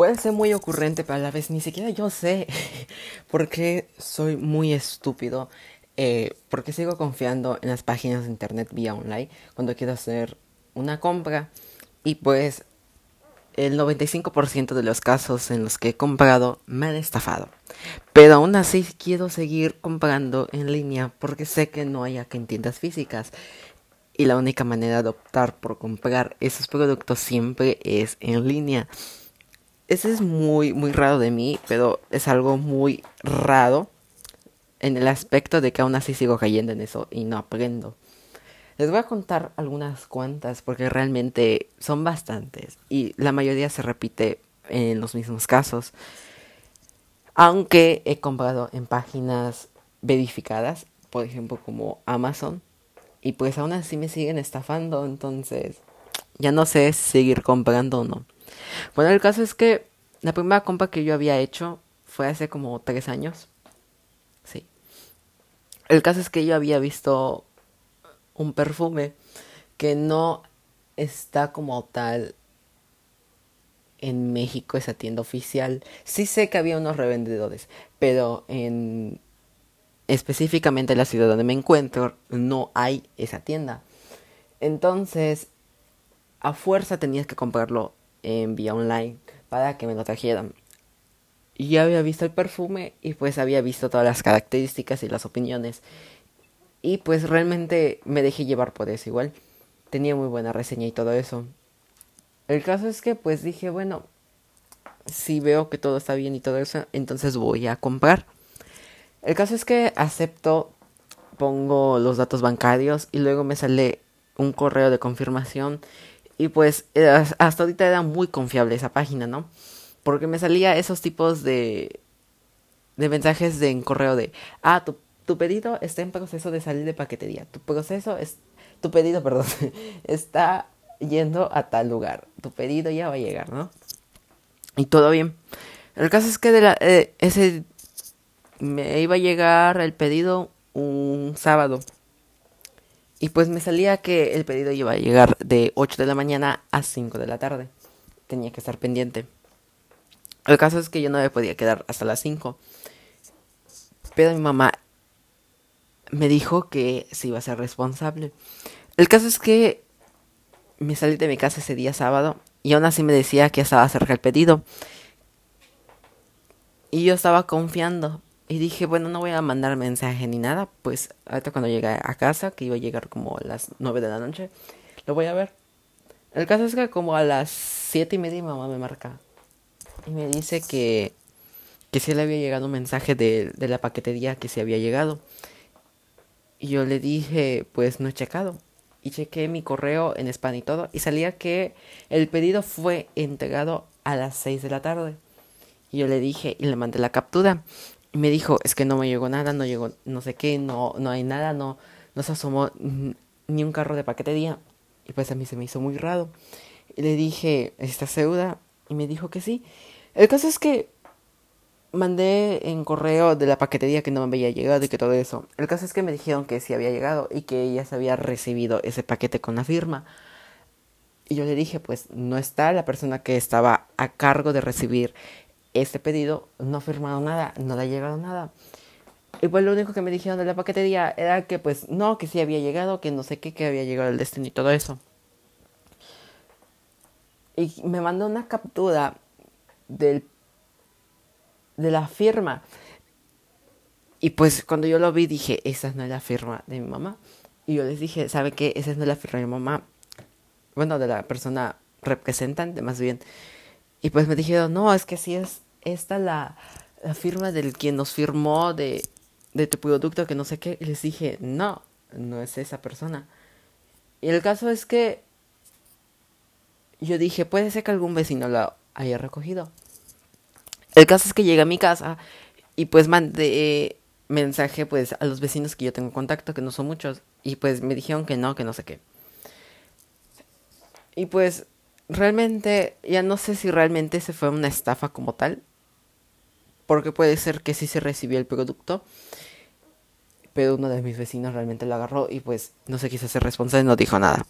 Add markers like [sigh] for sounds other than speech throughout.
puede ser muy ocurrente, pero a la vez ni siquiera yo sé [laughs] porque soy muy estúpido. Eh, porque sigo confiando en las páginas de internet vía online cuando quiero hacer una compra y pues el 95% de los casos en los que he comprado me han estafado. Pero aún así quiero seguir comprando en línea porque sé que no hay acá en tiendas físicas. Y la única manera de optar por comprar esos productos siempre es en línea. Ese es muy, muy raro de mí, pero es algo muy raro en el aspecto de que aún así sigo cayendo en eso y no aprendo. Les voy a contar algunas cuantas porque realmente son bastantes y la mayoría se repite en los mismos casos. Aunque he comprado en páginas verificadas, por ejemplo como Amazon, y pues aún así me siguen estafando, entonces ya no sé si seguir comprando o no. Bueno, el caso es que la primera compra que yo había hecho fue hace como tres años. Sí. El caso es que yo había visto un perfume que no está como tal en México esa tienda oficial. Sí sé que había unos revendedores, pero en específicamente en la ciudad donde me encuentro no hay esa tienda. Entonces, a fuerza tenías que comprarlo en vía online para que me lo trajeran. Ya había visto el perfume y pues había visto todas las características y las opiniones. Y pues realmente me dejé llevar por eso igual. Tenía muy buena reseña y todo eso. El caso es que pues dije, bueno, si veo que todo está bien y todo eso, entonces voy a comprar. El caso es que acepto, pongo los datos bancarios y luego me sale un correo de confirmación. Y pues eh, hasta ahorita era muy confiable esa página, ¿no? Porque me salía esos tipos de, de mensajes de, en correo de, ah, tu tu pedido está en proceso de salir de paquetería. Tu proceso es, tu pedido, [laughs] perdón, está yendo a tal lugar. Tu pedido ya va a llegar, ¿no? Y todo bien. El caso es que de la, eh, ese me iba a llegar el pedido un sábado. Y pues me salía que el pedido iba a llegar de 8 de la mañana a 5 de la tarde. Tenía que estar pendiente. El caso es que yo no me podía quedar hasta las 5. Pero mi mamá me dijo que se iba a ser responsable. El caso es que me salí de mi casa ese día sábado y aún así me decía que estaba cerca el pedido. Y yo estaba confiando y dije, bueno, no voy a mandar mensaje ni nada, pues ahorita cuando llegue a casa, que iba a llegar como a las nueve de la noche, lo voy a ver. El caso es que como a las siete y media mi mamá me marca y me dice que, que sí le había llegado un mensaje de, de la paquetería que se había llegado. Y yo le dije, pues no he checado. Y chequé mi correo en spam y todo. Y salía que el pedido fue entregado a las 6 de la tarde. Y yo le dije y le mandé la captura. Y me dijo, es que no me llegó nada, no llegó no sé qué, no, no hay nada, no, no se asomó ni un carro de paquetería. Y pues a mí se me hizo muy raro. Y le dije, ¿estás segura? Y me dijo que sí. El caso es que mandé en correo de la paquetería que no me había llegado y que todo eso. El caso es que me dijeron que sí había llegado y que ya se había recibido ese paquete con la firma. Y yo le dije, pues no está la persona que estaba a cargo de recibir este pedido, no ha firmado nada, no le ha llegado nada. Y pues lo único que me dijeron de la paquetería era que pues no, que sí había llegado, que no sé qué, que había llegado el destino y todo eso. Y me mandó una captura del de la firma. Y pues cuando yo lo vi dije, esa no es la firma de mi mamá. Y yo les dije, ¿sabe qué? Esa no es la firma de mi mamá. Bueno, de la persona representante más bien. Y pues me dijeron, no, es que sí es esta la, la firma del quien nos firmó de, de tu producto, que no sé qué. Les dije, no, no es esa persona. Y el caso es que yo dije, puede ser que algún vecino lo haya recogido. El caso es que llegué a mi casa y pues mandé mensaje pues a los vecinos que yo tengo contacto, que no son muchos, y pues me dijeron que no, que no sé qué. Y pues realmente ya no sé si realmente se fue una estafa como tal, porque puede ser que sí se recibió el producto, pero uno de mis vecinos realmente lo agarró y pues no se quiso hacer responsable, no dijo nada.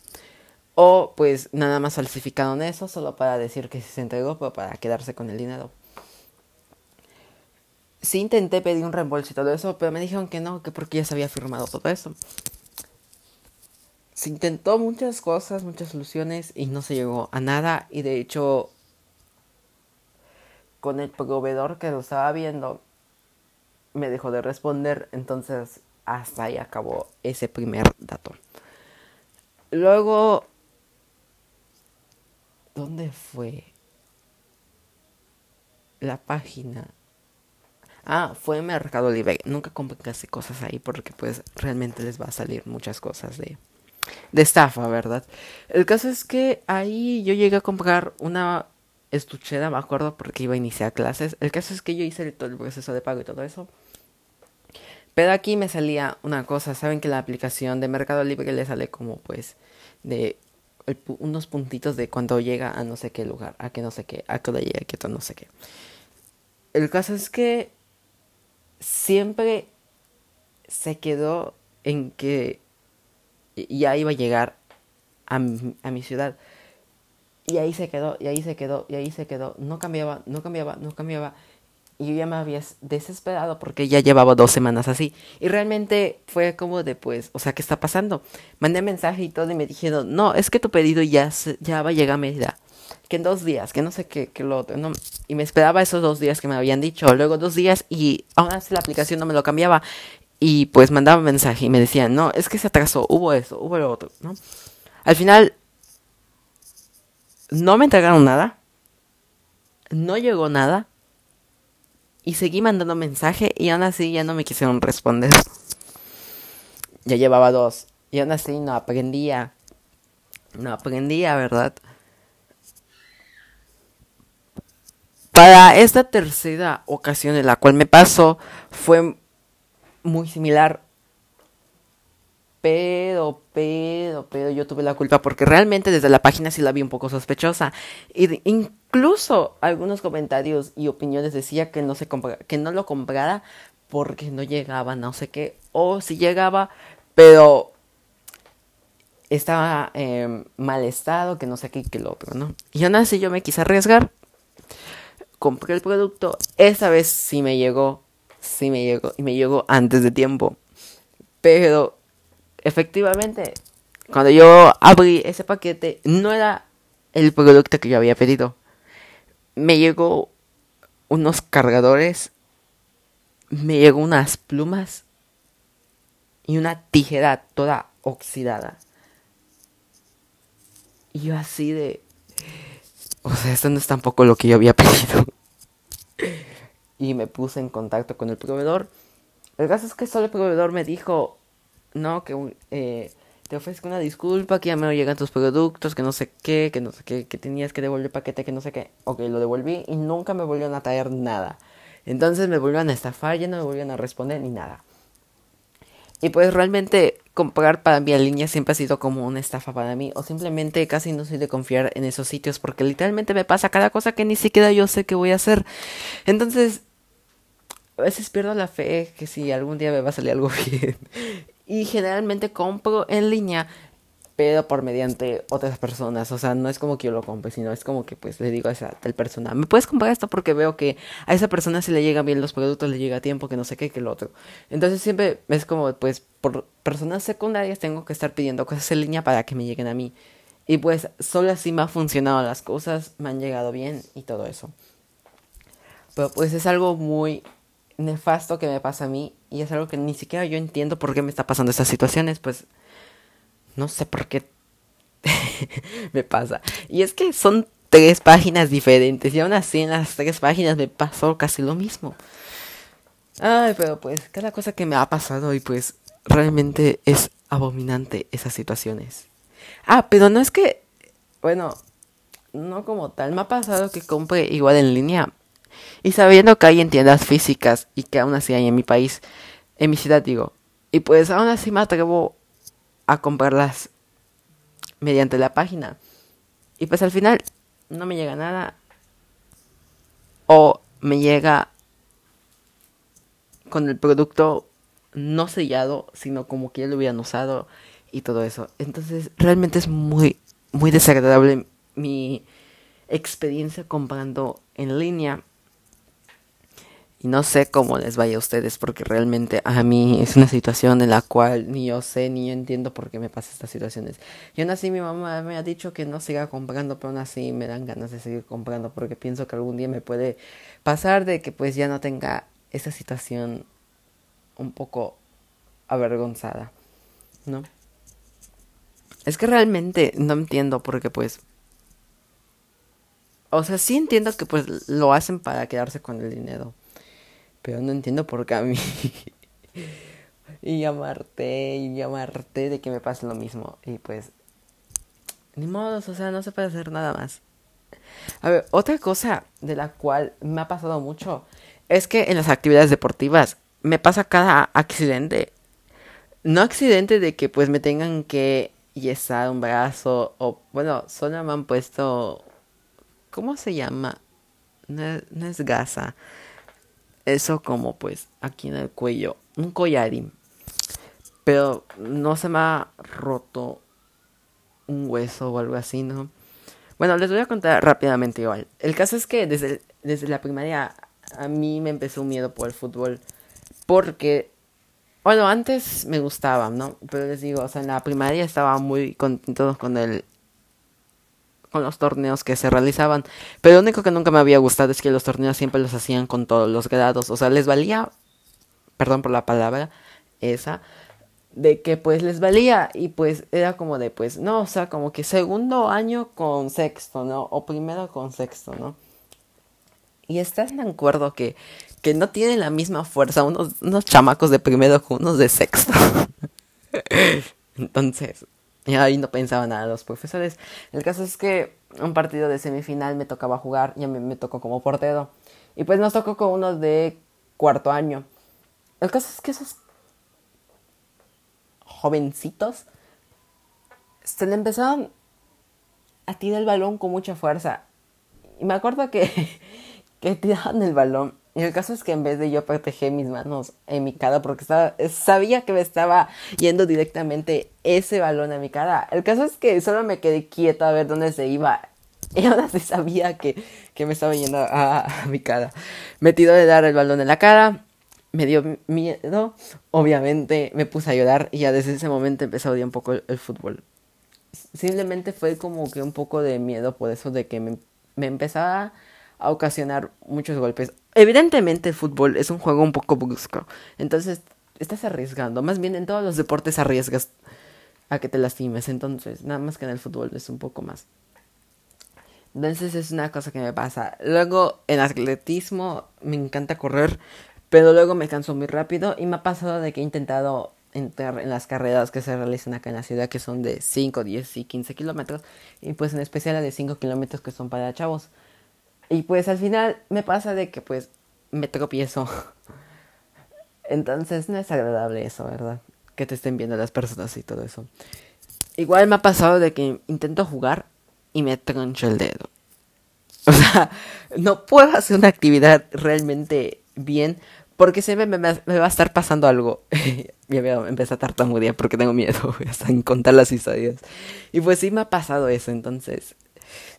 O pues nada más falsificaron eso solo para decir que se entregó, pero para quedarse con el dinero. Sí intenté pedir un reembolso y todo eso, pero me dijeron que no, que porque ya se había firmado todo eso. Se intentó muchas cosas, muchas soluciones y no se llegó a nada. Y de hecho, con el proveedor que lo estaba viendo, me dejó de responder. Entonces, hasta ahí acabó ese primer dato. Luego, ¿dónde fue? La página. Ah, fue Mercado Libre. Nunca compren casi cosas ahí porque pues realmente les va a salir muchas cosas de, de estafa, ¿verdad? El caso es que ahí yo llegué a comprar una estuchera, me acuerdo, porque iba a iniciar clases. El caso es que yo hice todo el proceso de pago y todo eso. Pero aquí me salía una cosa, saben que la aplicación de Mercado Libre le sale como pues de unos puntitos de cuando llega a no sé qué lugar, a que no sé qué, a que llega, a no sé qué. El caso es que siempre se quedó en que ya iba a llegar a mi, a mi ciudad. Y ahí se quedó, y ahí se quedó, y ahí se quedó. No cambiaba, no cambiaba, no cambiaba. Y yo ya me había desesperado porque ya llevaba dos semanas así. Y realmente fue como de, pues, o sea, ¿qué está pasando? Mandé mensaje y todo y me dijeron, no, es que tu pedido ya, ya va a llegar a medida. Que en dos días, que no sé qué, que lo otro. Y me esperaba esos dos días que me habían dicho. Luego dos días y aún así la aplicación no me lo cambiaba. Y pues mandaba mensaje y me decían, no, es que se atrasó, hubo eso, hubo lo otro, ¿no? Al final, no me entregaron nada. No llegó nada y seguí mandando mensaje y aún así ya no me quisieron responder. Ya llevaba dos. Y aún así no aprendía. No aprendía, ¿verdad? Para esta tercera ocasión en la cual me pasó fue muy similar. Pero, pero, pero yo tuve la culpa porque realmente desde la página sí la vi un poco sospechosa. Y incluso algunos comentarios y opiniones decía que no, se que no lo comprara porque no llegaba, no sé qué. O si llegaba, pero estaba en mal estado, que no sé qué, que lo otro, ¿no? Y aún así yo me quise arriesgar. Compré el producto. Esta vez sí me llegó. Sí me llegó. Y me llegó antes de tiempo. Pero efectivamente, cuando yo abrí ese paquete, no era el producto que yo había pedido. Me llegó unos cargadores, me llegó unas plumas y una tijera toda oxidada. Y yo así de... O sea, esto no es tampoco lo que yo había [laughs] pedido. Y me puse en contacto con el proveedor. El caso es que solo el proveedor me dijo, no, que eh, te ofrezco una disculpa, que ya me llegan tus productos, que no sé qué, que no sé qué, que tenías que devolver paquete, que no sé qué. Ok, lo devolví y nunca me volvieron a traer nada. Entonces me volvieron a estafar, ya no me volvieron a responder ni nada. Y pues realmente comprar para mí en línea siempre ha sido como una estafa para mí. O simplemente casi no soy de confiar en esos sitios porque literalmente me pasa cada cosa que ni siquiera yo sé qué voy a hacer. Entonces, a veces pierdo la fe que si algún día me va a salir algo [laughs] bien. Y generalmente compro en línea, pero por mediante otras personas. O sea, no es como que yo lo compre, sino es como que pues le digo a esa tal persona, ¿me puedes comprar esto? Porque veo que a esa persona si le llegan bien los productos, le llega a tiempo, que no sé qué, que el otro. Entonces siempre es como pues por personas secundarias tengo que estar pidiendo cosas en línea para que me lleguen a mí. Y pues solo así me han funcionado las cosas, me han llegado bien y todo eso. Pero pues es algo muy nefasto que me pasa a mí y es algo que ni siquiera yo entiendo por qué me está pasando estas situaciones, pues no sé por qué [laughs] me pasa. Y es que son tres páginas diferentes y aún así en las tres páginas me pasó casi lo mismo. Ay, pero pues cada cosa que me ha pasado y pues realmente es abominante esas situaciones. Ah, pero no es que, bueno, no como tal, me ha pasado que compre igual en línea y sabiendo que hay en tiendas físicas y que aún así hay en mi país, en mi ciudad digo, y pues aún así me atrevo a comprarlas mediante la página. Y pues al final no me llega nada. O me llega con el producto no sellado, sino como que ya lo hubieran usado y todo eso. Entonces realmente es muy muy desagradable mi experiencia comprando en línea. Y no sé cómo les vaya a ustedes, porque realmente a mí es una situación en la cual ni yo sé ni yo entiendo por qué me pasan estas situaciones. Y aún así mi mamá me ha dicho que no siga comprando, pero aún así me dan ganas de seguir comprando, porque pienso que algún día me puede pasar de que pues ya no tenga esa situación un poco avergonzada, ¿no? Es que realmente no entiendo porque pues... O sea, sí entiendo que pues lo hacen para quedarse con el dinero. Pero no entiendo por qué a mí. [laughs] y llamarte y llamarte de que me pase lo mismo. Y pues... Ni modo, o sea, no se puede hacer nada más. A ver, otra cosa de la cual me ha pasado mucho es que en las actividades deportivas me pasa cada accidente. No accidente de que pues me tengan que yesar un brazo o bueno, solo me han puesto ¿cómo se llama? No, es gasa. Eso como pues aquí en el cuello, un collarín. Pero no se me ha roto un hueso o algo así, ¿no? Bueno, les voy a contar rápidamente igual. El caso es que desde, desde la primaria a mí me empezó un miedo por el fútbol. Porque bueno, antes me gustaba, ¿no? Pero les digo, o sea, en la primaria estaba muy contento con el con los torneos que se realizaban, pero lo único que nunca me había gustado es que los torneos siempre los hacían con todos los grados, o sea, les valía, perdón por la palabra, esa, de que pues les valía y pues era como de pues no, o sea, como que segundo año con sexto, ¿no? O primero con sexto, ¿no? Y estás de acuerdo que que no tienen la misma fuerza unos, unos chamacos de primero con unos de sexto. [laughs] Entonces, [laughs] ahí no pensaba nada los profesores. El caso es que un partido de semifinal me tocaba jugar y a mí me tocó como portero. Y pues nos tocó con unos de cuarto año. El caso es que esos jovencitos se le empezaron a tirar el balón con mucha fuerza. Y me acuerdo que, [laughs] que tiraban el balón y el caso es que en vez de yo proteger mis manos en mi cara, porque estaba, sabía que me estaba yendo directamente ese balón a mi cara. El caso es que solo me quedé quieto a ver dónde se iba. [laughs] Y ahora sí sabía que, que me estaba yendo a, mi cara. Me tiró de dar el balón en la cara. Me dio miedo. Obviamente me puse a llorar. Y ya desde ese momento empecé a odiar un poco el, fútbol. Simplemente fue como que un poco de miedo por eso de que me, me empezaba a ocasionar muchos golpes. Evidentemente el fútbol es un juego un poco brusco, entonces estás arriesgando, más bien en todos los deportes arriesgas a que te lastimes, entonces nada más que en el fútbol es un poco más. Entonces es una cosa que me pasa. Luego en atletismo me encanta correr, pero luego me canso muy rápido y me ha pasado de que he intentado entrar en las carreras que se realizan acá en la ciudad, que son de 5, 10 y 15 kilómetros, y pues en especial la de 5 kilómetros que son para chavos. Y pues al final me pasa de que pues me tropiezo. [laughs] Entonces no es agradable eso, ¿verdad? Que te estén viendo las personas y todo eso. Igual me ha pasado de que intento jugar y me troncho el dedo. [laughs] O sea, no puedo hacer una actividad realmente bien porque siempre me, va a estar pasando algo. ya veo, empecé a tartamudear porque tengo miedo [laughs] hasta en contar las historias. Y pues sí me ha pasado eso, entonces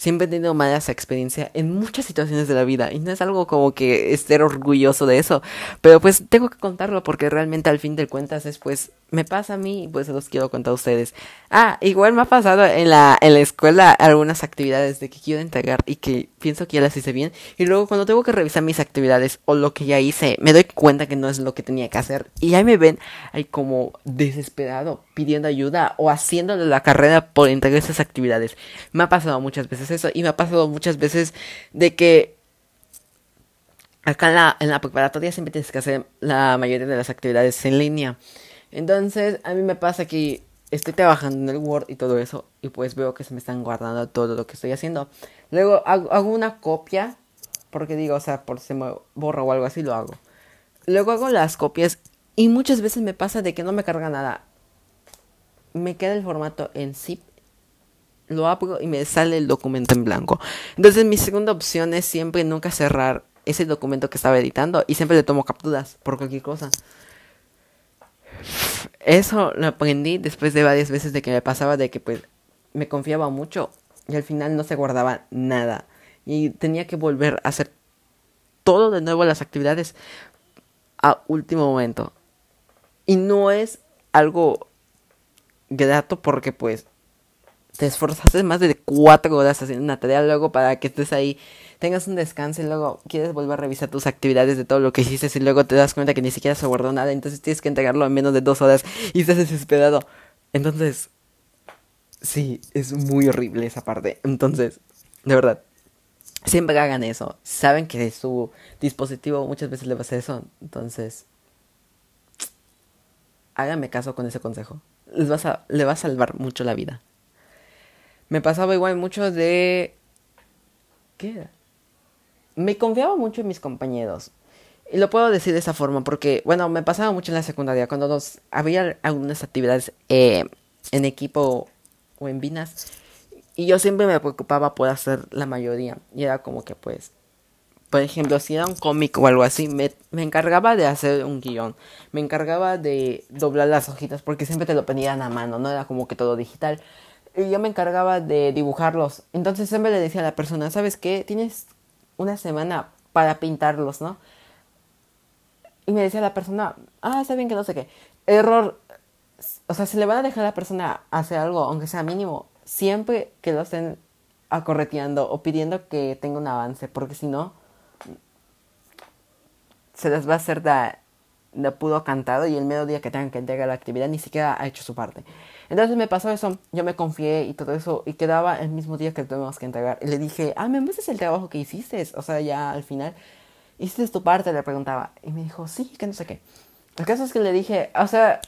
siempre he tenido malas experiencias en muchas situaciones de la vida y no es algo como que estar orgulloso de eso, pero pues tengo que contarlo porque realmente al fin de cuentas es pues me pasa a mí y pues se los quiero contar a ustedes. Ah, igual me ha pasado en la, en la escuela algunas actividades de que quiero entregar y que pienso que ya las hice bien. Y luego cuando tengo que revisar mis actividades o lo que ya hice, me doy cuenta que no es lo que tenía que hacer. Y ahí me ven ahí como desesperado, pidiendo ayuda o haciéndole la carrera por entregar esas actividades. Me ha pasado muchas veces eso y me ha pasado muchas veces de que acá en la, preparatoria siempre tienes que hacer la mayoría de las actividades en línea. Entonces, a mí me pasa que estoy trabajando en el Word y todo eso, y pues veo que se me están guardando todo lo que estoy haciendo. Luego hago, una copia, porque digo, o sea, por si me borra o algo así, lo hago. Luego hago las copias, y muchas veces me pasa de que no me carga nada. Me queda el formato en zip, lo abro y me sale el documento en blanco. Entonces, mi segunda opción es siempre nunca cerrar ese documento que estaba editando, y siempre le tomo capturas por cualquier cosa eso lo aprendí después de varias veces de que me pasaba de que pues me confiaba mucho y al final no se guardaba nada. Y tenía que volver a hacer todo de nuevo las actividades a último momento. Y no es algo grato porque pues te esforzaste más de cuatro horas haciendo una tarea luego para que estés ahí, tengas un descanso y luego quieres volver a revisar tus actividades de todo lo que hiciste y luego te das cuenta que ni siquiera se guardó nada, entonces tienes que entregarlo en menos de dos horas y estás desesperado. Entonces, sí, es muy horrible esa parte. Entonces, de verdad, siempre hagan eso. Saben que su dispositivo muchas veces le va a hacer eso, entonces, háganme caso con ese consejo. Les vas a, le va a salvar mucho la vida me pasaba igual mucho de... ¿Qué? Me confiaba mucho en mis compañeros. Y lo puedo decir de esa forma porque, bueno, me pasaba mucho en la secundaria cuando nos, había algunas actividades eh, en equipo o en vinas. Y yo siempre me preocupaba por hacer la mayoría. Y era como que, pues, por ejemplo, si era un cómic o algo así, me, me, encargaba de hacer un guion. Me encargaba de doblar las hojitas porque siempre te lo pedían a mano, no era como que todo digital y yo me encargaba de dibujarlos. Entonces siempre le decía a la persona, ¿sabes qué? Tienes una semana para pintarlos, ¿no? Y me decía la persona, ah, está bien que no sé qué. Error. O sea, se le van a dejar a la persona hacer algo, aunque sea mínimo, siempre que lo estén acorreteando o pidiendo que tenga un avance, porque si no, se les va a hacer de, de pudo cantado y el medio día que tengan que entregar la actividad ni siquiera ha hecho su parte. Entonces me pasó eso, yo me confié y todo eso, y quedaba el mismo día que tuvimos que entregar. Y le dije, ah, me muestras el trabajo que hiciste. O sea, ya al final, ¿hiciste tu parte? Le preguntaba. Y me dijo, sí, que no sé qué. El caso es que le dije, o sea,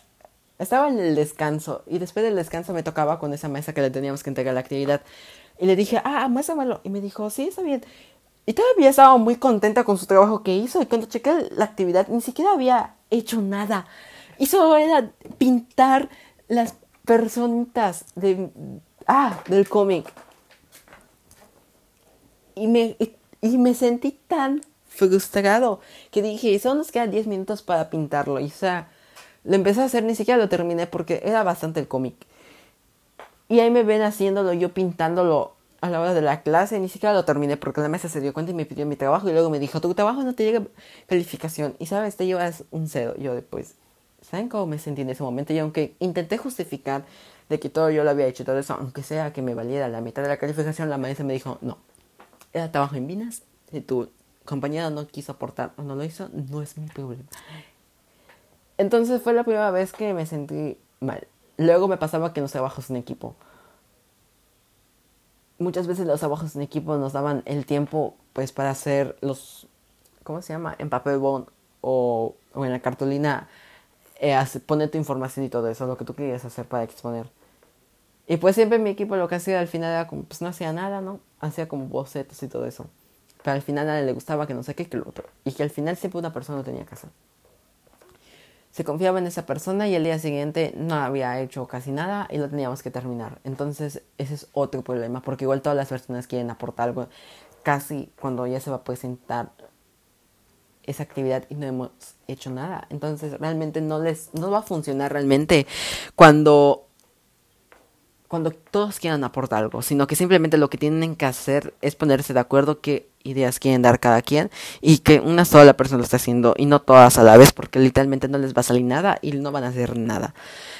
estaba en el descanso, y después del descanso me tocaba con esa mesa que le teníamos que entregar la actividad. Y le dije, ah, muéstramelo. Y me dijo, sí, está bien. Y todavía estaba muy contenta con su trabajo que hizo. Y cuando chequé la actividad, ni siquiera había hecho nada. Hizo era pintar las personitas de, ah, del cómic. Y me, y me sentí tan frustrado que dije, solo nos quedan 10 minutos para pintarlo. Y o sea, lo empecé a hacer, ni siquiera lo terminé porque era bastante el cómic. Y ahí me ven haciéndolo, yo pintándolo a la hora de la clase, ni siquiera lo terminé porque la mesa se dio cuenta y me pidió mi trabajo y luego me dijo, tu trabajo no te llega calificación. Y sabes, te llevas un cero. Yo después, ¿Saben cómo me sentí en ese momento? Y aunque intenté justificar de que todo yo lo había hecho, todo eso, aunque sea que me valiera la mitad de la calificación, la maestra me dijo, no, era trabajo en Vinas, si tu compañero no quiso aportar o no lo hizo, no es mi problema. Entonces fue la primera vez que me sentí mal. Luego me pasaba que los trabajos en equipo. Muchas veces los trabajos en equipo nos daban el tiempo pues para hacer los, ¿cómo se llama? En papel bond o, o en la cartulina eh, poner tu información y todo eso, lo que tú querías hacer para exponer. Y pues siempre mi equipo lo que hacía al final era como, pues no hacía nada, ¿no? Hacía como bocetos y todo eso. Pero al final a nadie le gustaba que no sé qué, que lo otro. Y que al final siempre una persona lo tenía que hacer. Se confiaba en esa persona y el día siguiente no había hecho casi nada y lo teníamos que terminar. Entonces ese es otro problema, porque igual todas las personas quieren aportar algo casi cuando ya se va a presentar esa actividad y no hemos hecho nada. Entonces realmente no les no va a funcionar realmente cuando cuando todos quieran aportar algo, sino que simplemente lo que tienen que hacer es ponerse de acuerdo qué ideas quieren dar cada quien y que una sola persona lo está haciendo y no todas a la vez porque literalmente no les va a salir nada y no van a hacer nada.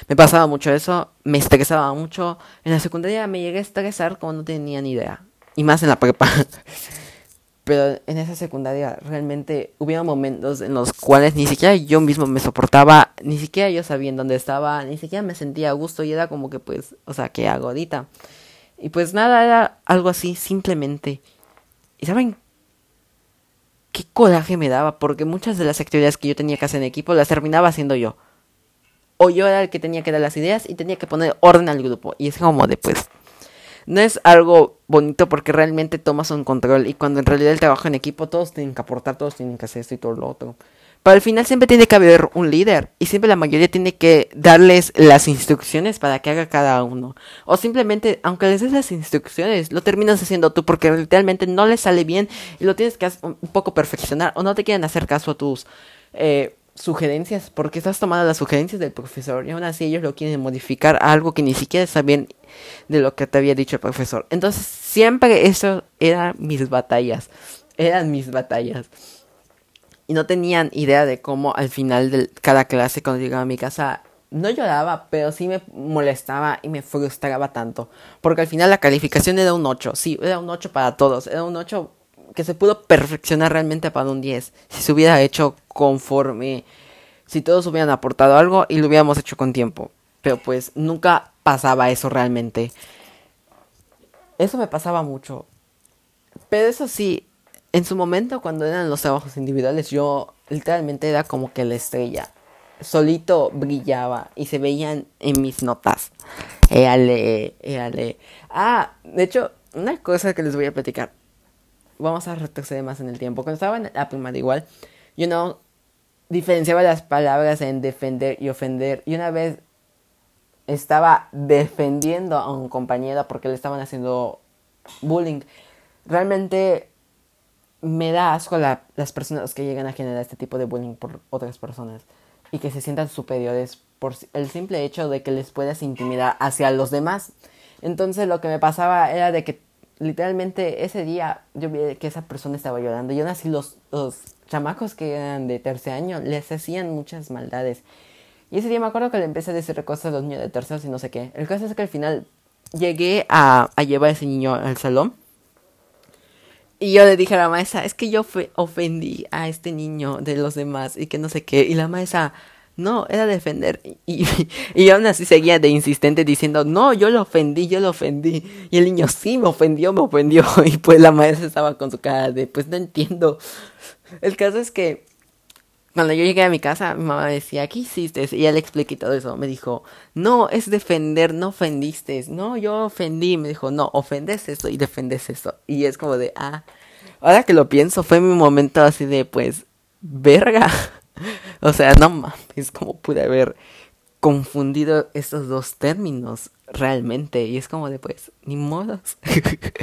Me pasaba mucho eso, me estresaba mucho. En la secundaria me llegué a estresar como no tenía ni idea. Y más en la prepa. Pero en esa secundaria realmente hubo momentos en los cuales ni siquiera yo mismo me soportaba, ni siquiera yo sabía en dónde estaba, ni siquiera me sentía a gusto y era como que pues, o sea, ¿qué hago ahorita? Y pues nada, era algo así simplemente. ¿Y saben qué coraje me daba? Porque muchas de las actividades que yo tenía que hacer en equipo las terminaba haciendo yo. O yo era el que tenía que dar las ideas y tenía que poner orden al grupo. Y es como de pues no es algo bonito porque realmente tomas un control y cuando en realidad el trabajo en equipo todos tienen que aportar, todos tienen que hacer esto y todo lo otro. Pero al final siempre tiene que haber un líder y siempre la mayoría tiene que darles las instrucciones para que haga cada uno. O simplemente, aunque les des las instrucciones, lo terminas haciendo tú porque literalmente no les sale bien y lo tienes que un poco perfeccionar o no te quieren hacer caso a tus... Eh, sugerencias, porque estás tomando las sugerencias del profesor y aún así ellos lo quieren modificar a algo que ni siquiera sabían de lo que te había dicho el profesor. Entonces siempre eso eran mis batallas, eran mis batallas. Y no tenían idea de cómo al final de cada clase cuando llegaba a mi casa no lloraba, pero sí me molestaba y me frustraba tanto. Porque al final la calificación era un 8, sí, era un 8 para todos, era un 8 que se pudo perfeccionar realmente para un 10. Si se hubiera hecho conforme, si todos hubieran aportado algo y lo hubiéramos hecho con tiempo. Pero pues nunca pasaba eso realmente. Eso me pasaba mucho. Pero eso sí, en su momento cuando eran los trabajos individuales yo literalmente era como que la estrella. Solito brillaba y se veían en mis notas. Éale, éale. Ah, de hecho, una cosa que les voy a platicar vamos a retroceder más en el tiempo. Cuando estaba en la primaria igual, yo no diferenciaba las palabras en defender y ofender. Y una vez estaba defendiendo a un compañero porque le estaban haciendo bullying. Realmente me da asco las personas que llegan a generar este tipo de bullying por otras personas y que se sientan superiores por el simple hecho de que les puedas intimidar hacia los demás. Entonces lo que me pasaba era de que literalmente ese día yo vi que esa persona estaba llorando y aún así los, los chamacos que eran de tercer año les hacían muchas maldades. Y ese día me acuerdo que le empecé a decir cosas a los niños de tercero y no sé qué. El caso es que al final llegué a, a llevar a ese niño al salón. Y yo le dije a la maestra, es que yo ofendí a este niño de los demás y que no sé qué. Y la maestra, no, era defender. Y, [laughs] y, aún así seguía de insistente diciendo, no, yo lo ofendí, yo lo ofendí. Y el niño, sí, me ofendió, me ofendió. [laughs] Y pues la maestra estaba con su cara de, pues no entiendo. El caso es que cuando yo llegué a mi casa, mi mamá decía, ¿qué hiciste? Y ya le expliqué todo eso. Me dijo, no, es defender, no ofendiste. No, yo ofendí. Me dijo, no, ofendes esto y defendes esto. Y es como de, ah, ahora que lo pienso, fue mi momento así de, pues, verga. [laughs] [laughs] o sea, no mames, como pude haber confundido estos dos términos realmente. Y es como de, pues, ni modos.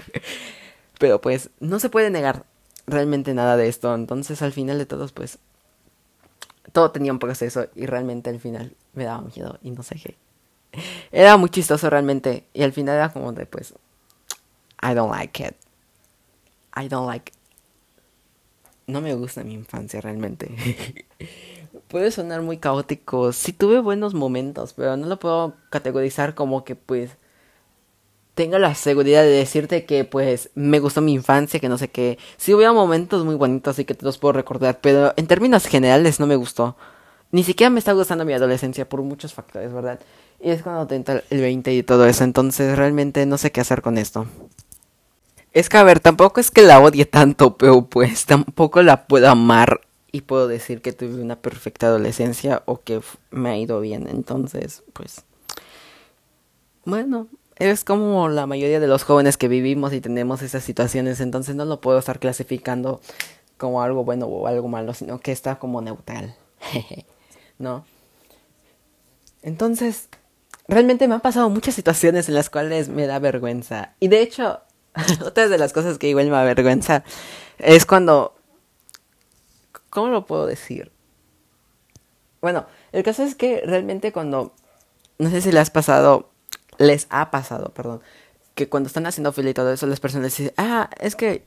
[laughs] Pero pues, no se puede negar realmente nada de esto. Entonces, al final de todos, pues, todo tenía un proceso y realmente al final me daba miedo y no sé qué. Era muy chistoso realmente y al final era como de, pues, I don't like it. I don't like no me gusta mi infancia realmente. [laughs] Puede sonar muy caótico. Sí tuve buenos momentos, pero no lo puedo categorizar como que pues tengo la seguridad de decirte que pues me gustó mi infancia, que no sé qué. Sí hubo momentos muy bonitos y que te los puedo recordar, pero en términos generales no me gustó. Ni siquiera me está gustando mi adolescencia por muchos factores, ¿verdad? Y es cuando te entra el 20 y todo eso, entonces realmente no sé qué hacer con esto. Es que, a ver, tampoco es que la odie tanto, pero pues tampoco la puedo amar y puedo decir que tuve una perfecta adolescencia o que me ha ido bien. Entonces, pues, bueno, es como la mayoría de los jóvenes que vivimos y tenemos esas situaciones, entonces no lo puedo estar clasificando como algo bueno o algo malo, sino que está como neutral. ¿No? Entonces, realmente me han pasado muchas situaciones en las cuales me da vergüenza. Y de hecho, [laughs] Otra de las cosas que igual me avergüenza es cuando... ¿Cómo lo puedo decir? Bueno, el caso es que realmente cuando... No sé si les ha pasado... Les ha pasado, perdón. Que cuando están haciendo fila y todo eso, las personas dicen, ah, es que...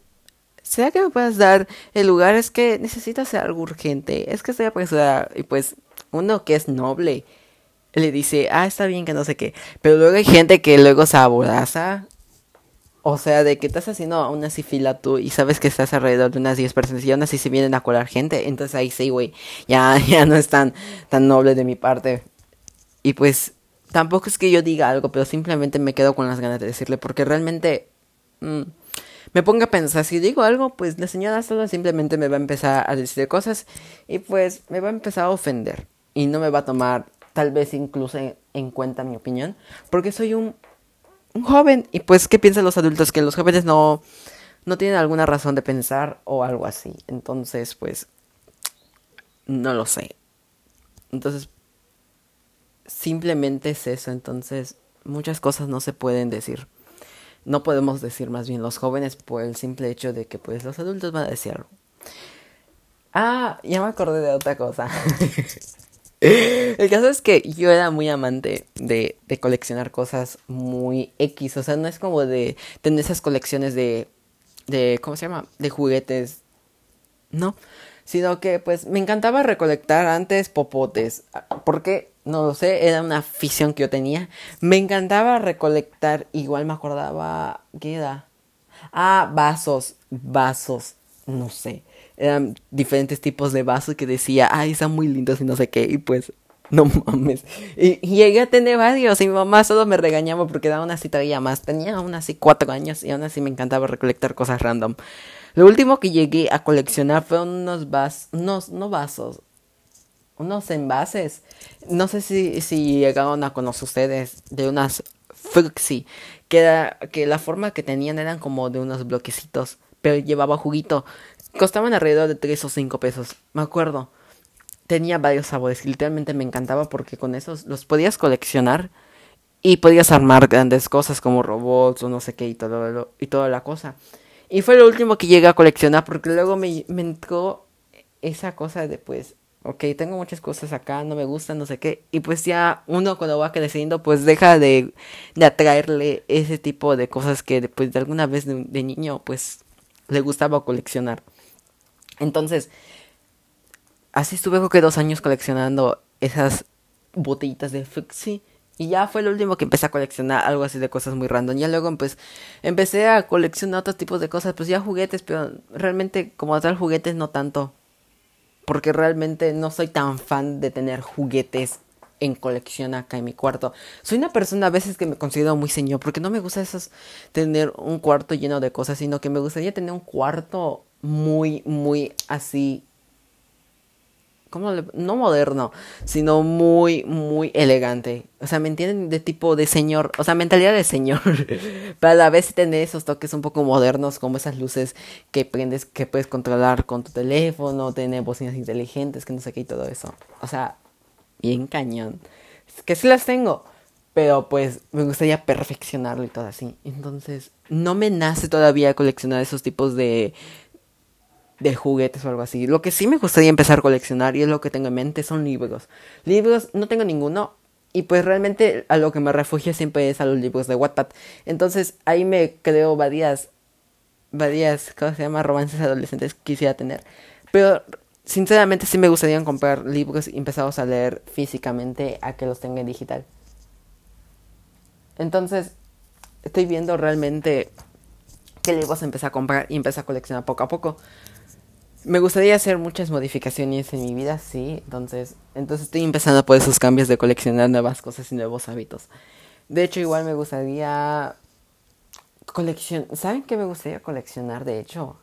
¿Será que me puedes dar el lugar? Es que necesito hacer algo urgente. Es que estoy apresurada. Y pues uno que es noble le dice, ah, está bien que no sé qué. Pero luego hay gente que luego se aboraza o sea, de que estás haciendo una así tú y sabes que estás alrededor de unas 10 personas y aún así se vienen a colar gente. Entonces ahí sí, güey, ya, [laughs] ya no es tan, tan noble de mi parte. Y pues tampoco es que yo diga algo, pero simplemente me quedo con las ganas de decirle porque realmente mm, me pongo a pensar, si digo algo, pues la señora solo simplemente me va a empezar a decir cosas y pues me va a empezar a ofender y no me va a tomar tal vez incluso en cuenta mi opinión porque soy un un joven. Y pues, ¿qué piensan los adultos? Que los jóvenes no, no tienen alguna razón de pensar o algo así. Entonces, pues, no lo sé. Entonces, simplemente es eso. Entonces, muchas cosas no se pueden decir. No podemos decir más bien los jóvenes por el simple hecho de que pues los adultos van a decir. Ah, ya me acordé de otra cosa. [laughs] [laughs] El caso es que yo era muy amante de, de coleccionar cosas muy X. O sea, no es como de tener esas colecciones de, de, ¿cómo se llama? De juguetes. No. Sino que pues me encantaba recolectar antes popotes. Porque, no lo sé, era una afición que yo tenía. Me encantaba recolectar, igual me acordaba, ¿qué era? Ah, vasos, vasos, no sé eran diferentes tipos de vasos que decía, ay, están muy lindos y no sé qué, y pues, no mames. Y, llegué a tener varios y mi mamá solo me regañaba porque daba una cita más. Tenía aún así cuatro años y aún así me encantaba recolectar cosas random. Lo último que llegué a coleccionar fueron unos vasos, unos, no vasos, unos envases. No sé si, si llegaron a conocer ustedes de unas Fruxy, que, era, que la forma que tenían eran como de unos bloquecitos, pero llevaba juguito. Costaban alrededor de 3 o 5 pesos, me acuerdo. Tenía varios sabores, literalmente me encantaba porque con esos los podías coleccionar y podías armar grandes cosas como robots o no sé qué y todo y toda la cosa. Y fue lo último que llegué a coleccionar porque luego me, me entró esa cosa de pues, ok, tengo muchas cosas acá, no me gustan, no sé qué. Y pues ya uno cuando va creciendo pues deja de, de atraerle ese tipo de cosas que pues de alguna vez de niño pues le gustaba coleccionar. Entonces, así estuve creo que dos años coleccionando esas botellitas de Fuxi. Y ya fue lo último que empecé a coleccionar algo así de cosas muy random. Ya luego pues empecé a coleccionar otros tipos de cosas, pues ya juguetes, pero realmente como tal juguetes no tanto. Porque realmente no soy tan fan de tener juguetes en colección acá en mi cuarto. Soy una persona a veces que me considero muy señor, porque no me gusta esos tener un cuarto lleno de cosas, sino que me gustaría tener un cuarto muy, muy así. ¿Cómo le, no moderno, sino muy, muy elegante. O sea, ¿me entienden? De tipo de señor, o sea, mentalidad de señor. [laughs] Pero a la vez tener esos toques un poco modernos, como esas luces que prendes, que puedes controlar con tu teléfono, tener bocinas inteligentes, que no sé qué y todo eso. O sea, bien cañón. Que sí las tengo, pero pues me gustaría perfeccionarlo y todo así. Entonces, no me nace todavía coleccionar esos tipos de de juguetes o algo así. Lo que sí me gustaría empezar a coleccionar y es lo que tengo en mente son libros. Libros no tengo ninguno y pues realmente a lo que me refugio siempre es a los libros de Wattpad. Entonces ahí me creo varias, varias, ¿cómo se llama? Romances adolescentes que quisiera tener. Pero sinceramente sí me gustaría comprar libros y empezarlos a leer físicamente a que los tenga en digital. Entonces estoy viendo realmente qué libros empecé a comprar y empecé a coleccionar poco a poco me gustaría hacer muchas modificaciones en mi vida, sí. Entonces, entonces estoy empezando por esos cambios de coleccionar nuevas cosas y nuevos hábitos. De hecho, igual me gustaría coleccionar. ¿Saben qué me gustaría coleccionar? De hecho,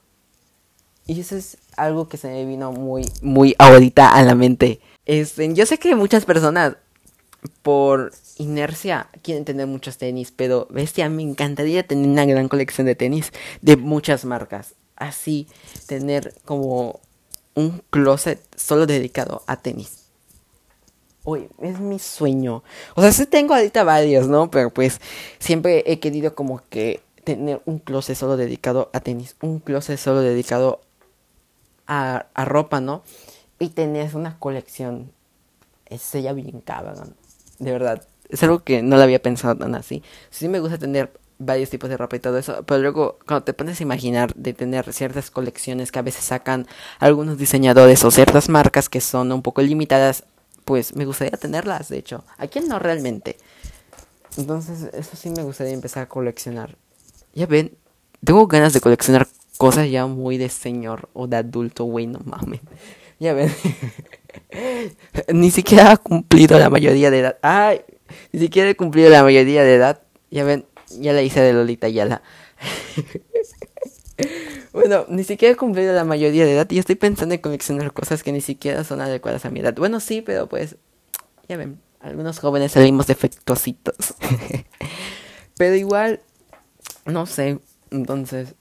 y eso es algo que se me vino muy, muy ahorita a la mente. Este, yo sé que muchas personas por inercia quieren tener muchos tenis, pero bestia, me encantaría tener una gran colección de tenis de muchas marcas así tener como un closet solo dedicado a tenis. Uy, es mi sueño. O sea, sí tengo ahorita varios, ¿no? Pero pues siempre he querido como que tener un closet solo dedicado a tenis. Un closet solo dedicado a, ropa, ¿no? Y tener una colección. Es ya bien cabrón. De verdad. Es algo que no lo había pensado tan así. Sí me gusta tener varios tipos de ropa y todo eso, pero luego cuando te pones a imaginar de tener ciertas colecciones que a veces sacan algunos diseñadores o ciertas marcas que son un poco limitadas, pues me gustaría tenerlas, de hecho. ¿A quién no realmente? Entonces, eso sí me gustaría empezar a coleccionar. Ya ven, tengo ganas de coleccionar cosas ya muy de señor o de adulto, güey, no mames. Ya ven. [laughs] ni siquiera ha cumplido la mayoría de edad. Ay, ni siquiera he cumplido la mayoría de edad. Ya ven, ya la hice de Lolita Yala. [laughs] bueno, ni siquiera he cumplido la mayoría de edad y estoy pensando en coleccionar cosas que ni siquiera son adecuadas a mi edad. Bueno, sí, pero pues, ya ven, algunos jóvenes salimos defectuositos. [laughs] pero igual, no sé, entonces...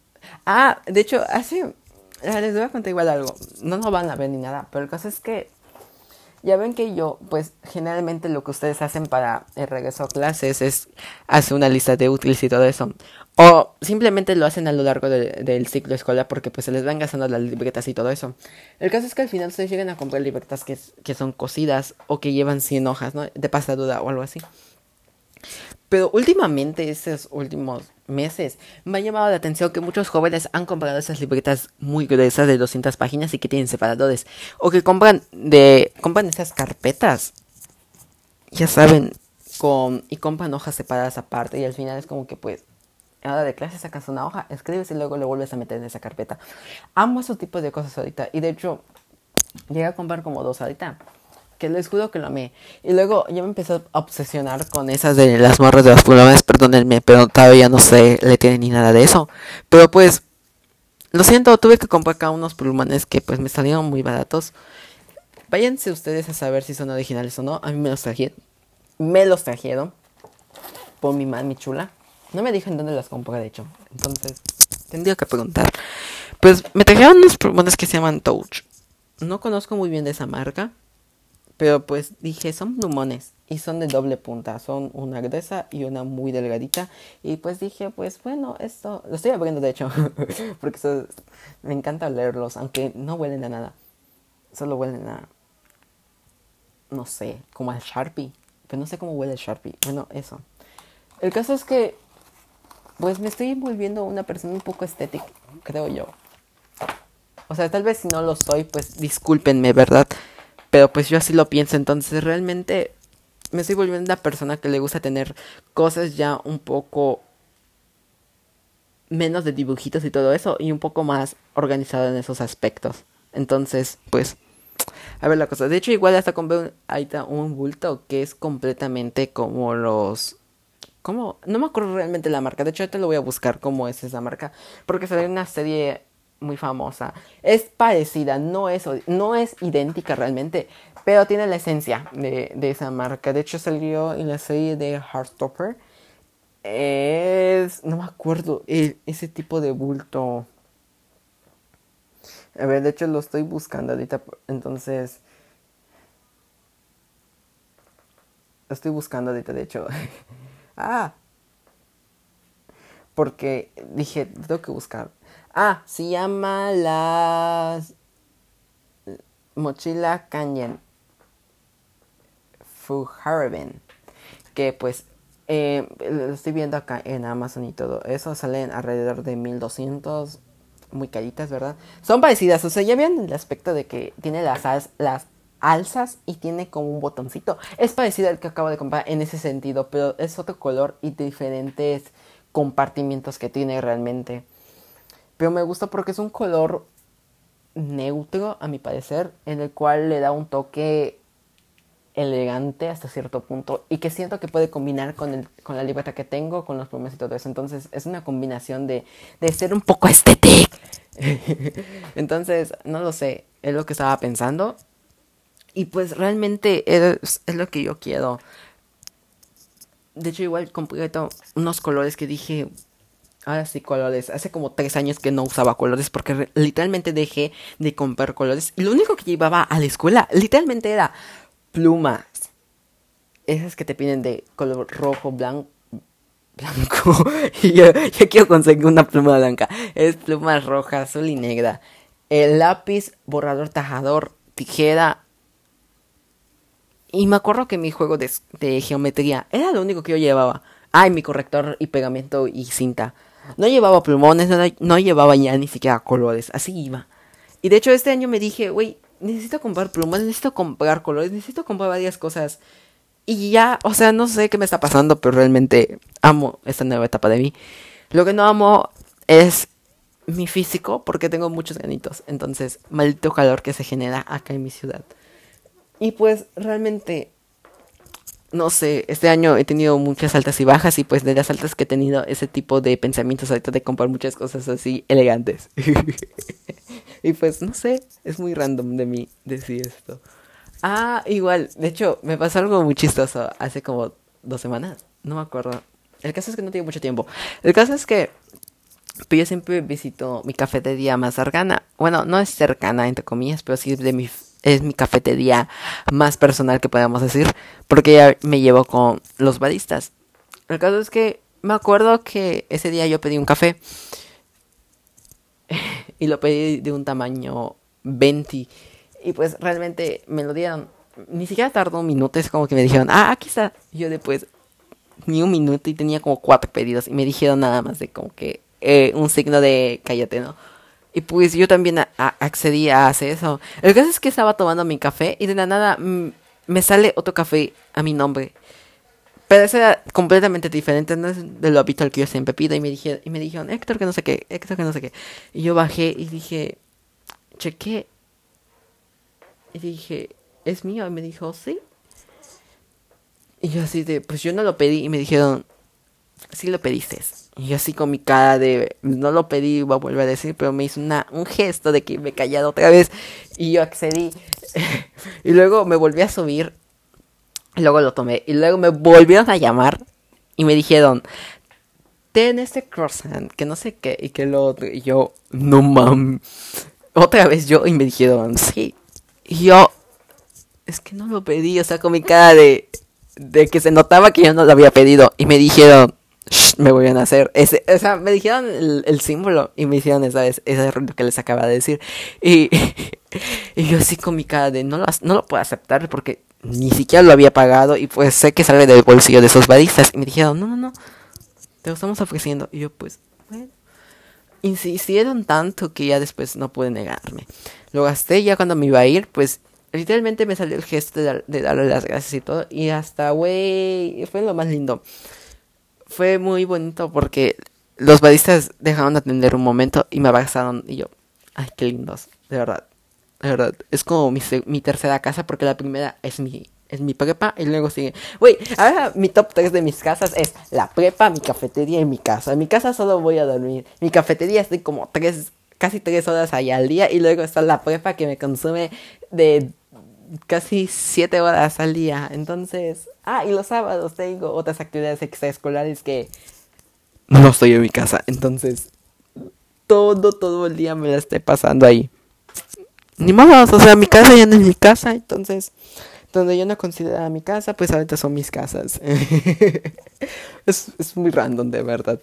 Ah, de hecho, hace... Les voy a contar igual algo. No nos van a ver ni nada, pero el caso es que Ya ven que yo, pues generalmente lo que ustedes hacen para el regreso a clases es hacer una lista de útiles y todo eso. O simplemente lo hacen a lo largo del ciclo escolar porque pues se les van gastando las libretas y todo eso. El caso es que al final ustedes llegan a comprar libretas que, que son cosidas o que llevan 100 hojas, ¿no? De pasadura o algo así. Pero últimamente, estos últimos meses, me ha llamado la atención que muchos jóvenes han comprado esas libretas muy gruesas de 200 páginas y que tienen separadores. O que compran de compran esas carpetas. Ya saben, y compran hojas separadas aparte y al final es como que pues a hora de clase sacas una hoja, escribes y luego lo vuelves a meter en esa carpeta. Amo esos tipos de cosas ahorita y de hecho llegué a comprar como dos ahorita que les juro que lo amé. Y luego yo me empecé a obsesionar con esas de las morras de las plumas, perdónenme, pero todavía no sé, le tienen ni nada de eso. Pero pues, lo siento, tuve que comprar acá unos plumones que pues me salieron muy baratos. Váyanse ustedes a saber si son originales o no. A mí me los trajeron. Me los trajeron. Por mi mami chula. No me dijo en dónde las compré, de hecho. Entonces, tendría que preguntar. Pues me trajeron unos plumones que se llaman Touch. No conozco muy bien de esa marca. Pero pues dije, son plumones y son de doble punta, son una gruesa y una muy delgadita. Y pues dije, pues bueno, esto lo estoy abriendo de hecho, [laughs] porque me encanta leerlos, aunque no huelen a nada. Solo huelen a, no sé, como al Sharpie. Pero no sé cómo huele el Sharpie. Bueno, eso. El caso es que, pues me estoy volviendo una persona un poco estética, creo yo. O sea, tal vez si no lo soy, pues discúlpenme, ¿verdad? Pero pues yo así lo pienso, entonces realmente me estoy volviendo una persona que le gusta tener cosas ya un poco menos de dibujitos y todo eso y un poco más organizado en esos aspectos. Entonces, pues, a ver la cosa. De hecho, igual hasta compré un, un bulto que es completamente como los... ¿Cómo? No me acuerdo realmente la marca. De hecho, te lo voy a buscar cómo es esa marca. Porque salió una serie muy famosa. Es parecida, no es, no es idéntica realmente, pero tiene la esencia de, esa marca. De hecho salió en la serie de Heartstopper. Es, no me acuerdo, ese tipo de bulto. A ver, de hecho lo estoy buscando ahorita, entonces... Lo estoy buscando ahorita, de hecho. [laughs] ah. Porque dije, tengo que buscar. Ah, se llama la mochila Canyon Fuharaben. Que pues eh, lo estoy viendo acá en Amazon y todo eso. Salen alrededor de 1200. Muy caritas, ¿verdad? Son parecidas. O sea, ya ven el aspecto de que tiene las, las alzas y tiene como un botoncito. Es parecido al que acabo de comprar en ese sentido, pero es otro color y diferentes compartimientos que tiene realmente. Pero me gusta porque es un color neutro, a mi parecer, en el cual le da un toque elegante hasta cierto punto y que siento que puede combinar con, el, con la libreta que tengo, con los plumas y todo eso. Entonces es una combinación de, de ser un poco estético. [laughs] Entonces, no lo sé, es lo que estaba pensando. Y pues realmente es, es lo que yo quiero. De hecho, igual compré unos colores que dije, Ahora sí, colores. Hace como tres años que no usaba colores porque literalmente dejé de comprar colores. Y lo único que llevaba a la escuela literalmente era plumas. Esas que te piden de color rojo, blanco. Blanco. [laughs] y yo, quiero conseguir una pluma blanca. Es pluma roja, azul y negra. El lápiz, borrador, tajador, tijera. Y me acuerdo que mi juego de, de geometría era lo único que yo llevaba. Ay, mi corrector y pegamento y cinta. No llevaba plumones, no, llevaba ya ni siquiera colores, así iba. Y de hecho este año me dije, güey, necesito comprar plumones, necesito comprar colores, necesito comprar varias cosas. Y ya, o sea, no sé qué me está pasando, pero realmente amo esta nueva etapa de mí. Lo que no amo es mi físico, porque tengo muchos ganitos. Entonces, maldito calor que se genera acá en mi ciudad. Y pues realmente no sé, este año he tenido muchas altas y bajas y pues de las altas que he tenido ese tipo de pensamientos ahorita de comprar muchas cosas así elegantes. [laughs] y pues no sé, es muy random de mí decir esto. Ah, igual, de hecho, me pasó algo muy chistoso hace como dos semanas, no me acuerdo. El caso es que no tengo mucho tiempo. El caso es que pues yo siempre visito mi cafetería más cercana. Bueno, no es cercana, entre comillas, pero sí de mi es mi cafetería más personal que podemos decir, porque ya me llevo con los baristas. El caso es que me acuerdo que ese día yo pedí un café [laughs] y lo pedí de un tamaño 20 y pues realmente me lo dieron. Ni siquiera tardó un minuto, es como que me dijeron, ah, aquí está. Y yo después, ni un minuto y tenía como cuatro pedidos y me dijeron nada más de como que eh, un signo de cállate, ¿no? Y pues yo también accedí a hacer eso. El caso es que estaba tomando mi café y de la nada mm, me sale otro café a mi nombre. Pero ese era completamente diferente, no es de lo habitual que yo siempre pido. Y me, dije, y me dijeron, Héctor, que no sé qué, Héctor, que no sé qué. Y yo bajé y dije, chequé. Y dije, ¿es mío? Y me dijo, sí. Y yo así de, pues yo no lo pedí. Y me dijeron, sí lo pediste. Y yo así con mi cara de, no lo pedí, voy a volver a decir, pero me hizo una, un gesto de que me he callado otra vez. Y yo accedí. [laughs] y luego me volví a subir. Y luego lo tomé. Y luego me volvieron a llamar. Y me dijeron, ten este croissant, que no sé qué, y que lo otro. Y yo, no mames. Otra vez yo, y me dijeron, sí. Y yo, es que no lo pedí, o sea, con mi cara de, de que se notaba que yo no lo había pedido. Y me dijeron, me voy a hacer. Ese, o sea, me dijeron el, símbolo y me hicieron esa vez, ese lo que les acaba de decir. Y, [laughs] y yo así con mi cara de no lo, no lo puedo aceptar porque ni siquiera lo había pagado y pues sé que sale del bolsillo de esos baristas. Y me dijeron, no, no, no, te lo estamos ofreciendo. Y yo pues, bueno. Insistieron tanto que ya después no pude negarme. Lo gasté ya cuando me iba a ir, pues literalmente me salió el gesto de, de darle las gracias y todo. Y hasta, güey, fue lo más lindo fue muy bonito porque los badistas dejaron de atender un momento y me abrazaron y yo, ay, qué lindos, de verdad, de verdad. Es como mi, mi tercera casa porque la primera es mi, es mi prepa y luego sigue. Güey, ahora mi top 3 de mis casas es la prepa, mi cafetería y mi casa. En mi casa solo voy a dormir. Mi cafetería estoy como tres, casi tres horas allá al día y luego está la prepa que me consume de casi siete horas al día. Entonces, ah, y los sábados tengo otras actividades extraescolares que no estoy en mi casa. Entonces, todo, todo el día me la estoy pasando ahí. Ni más, o sea, mi casa ya no es mi casa, entonces, donde yo no consideraba mi casa, pues ahorita son mis casas. [laughs] es, es muy random, de verdad.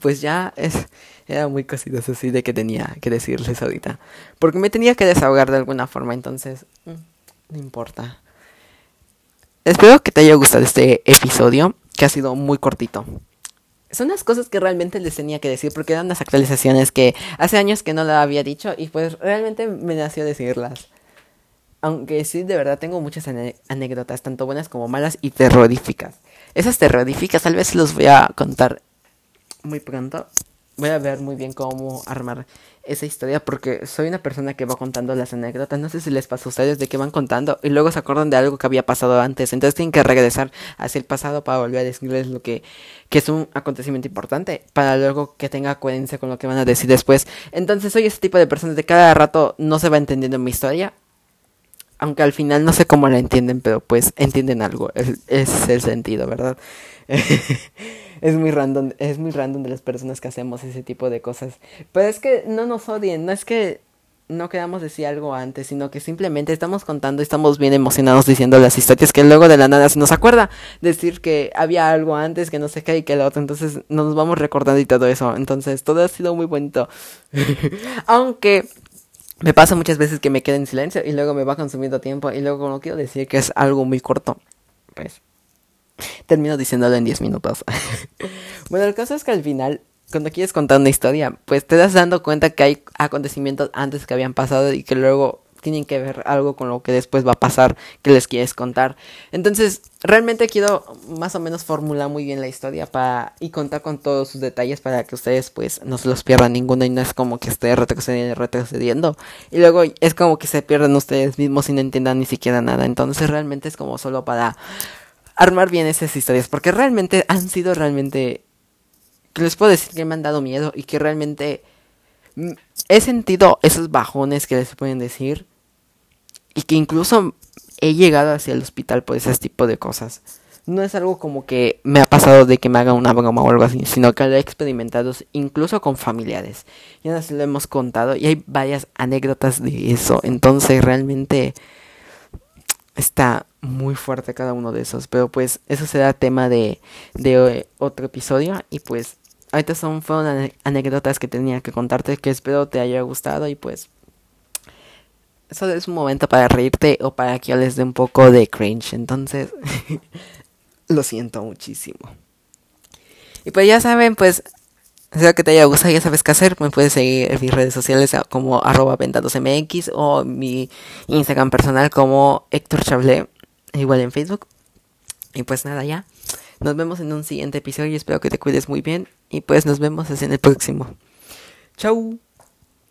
Pues ya es, era muy cositas así de que tenía que decirles ahorita. Porque me tenía que desahogar de alguna forma, entonces mm, no importa. Espero que te haya gustado este episodio, que ha sido muy cortito. Son las cosas que realmente les tenía que decir, porque eran las actualizaciones que hace años que no la había dicho y pues realmente me nació decirlas. Aunque sí, de verdad tengo muchas anécdotas, tanto buenas como malas y terroríficas. Esas terroríficas tal vez los voy a contar muy pronto. Voy a ver muy bien cómo armar esa historia porque soy una persona que va contando las anécdotas. No sé si les pasa a ustedes de que van contando y luego se acuerdan de algo que había pasado antes. Entonces tienen que regresar hacia el pasado para volver a decirles lo que, que es un acontecimiento importante para luego que tenga coherencia con lo que van a decir después. Entonces soy ese tipo de personas de cada rato no se va entendiendo mi historia. Aunque al final no sé cómo la entienden, pero pues entienden algo. Es, es el sentido, ¿verdad? [laughs] es muy random, es muy random de las personas que hacemos ese tipo de cosas. Pero es que no nos odien, no es que no queramos decir algo antes, sino que simplemente estamos contando y estamos bien emocionados diciendo las historias que luego de la nada se nos acuerda decir que había algo antes, que no sé qué y que lo otro, entonces nos vamos recordando y todo eso. Entonces todo ha sido muy bonito. [laughs] Aunque me pasa muchas veces que me quedo en silencio y luego me va consumiendo tiempo y luego no quiero decir que es algo muy corto. Pues termino diciéndolo en 10 minutos. [laughs] bueno, el caso es que al final, cuando quieres contar una historia, pues te das dando cuenta que hay acontecimientos antes que habían pasado y que luego tienen que ver algo con lo que después va a pasar que les quieres contar. Entonces, realmente quiero más o menos formular muy bien la historia para y contar con todos sus detalles para que ustedes pues no se los pierdan ninguno y no es como que esté retrocediendo retrocediendo y luego es como que se pierden ustedes mismos y no entiendan ni siquiera nada. Entonces, realmente es como solo para armar bien esas historias, porque realmente han sido realmente, que les puedo decir que me han dado miedo y que realmente mm, he sentido esos bajones que les pueden decir y que incluso he llegado hacia el hospital por ese tipo de cosas. no es algo como que me ha pasado de que me haga una broma o algo así, sino que lo he experimentado incluso con familiares. Ya nos lo hemos contado y hay varias anécdotas de eso. Entonces realmente está muy fuerte cada uno de esos. Pero pues eso será tema de, de eh, otro episodio. Y pues ahorita son, fueron anécdotas que tenía que contarte que espero te haya gustado y pues... Eso es un momento para reírte o para que yo les dé un poco de cringe. Entonces, [laughs] lo siento muchísimo. Y pues ya saben, pues Espero que te haya gustado, ya sabes qué hacer. Me puedes seguir en mis redes sociales como arroba mx o mi Instagram personal como Héctor Chablé, igual en Facebook. Y pues nada, ya. Nos vemos en un siguiente episodio y espero que te cuides muy bien. Y pues nos vemos en el próximo. Chau.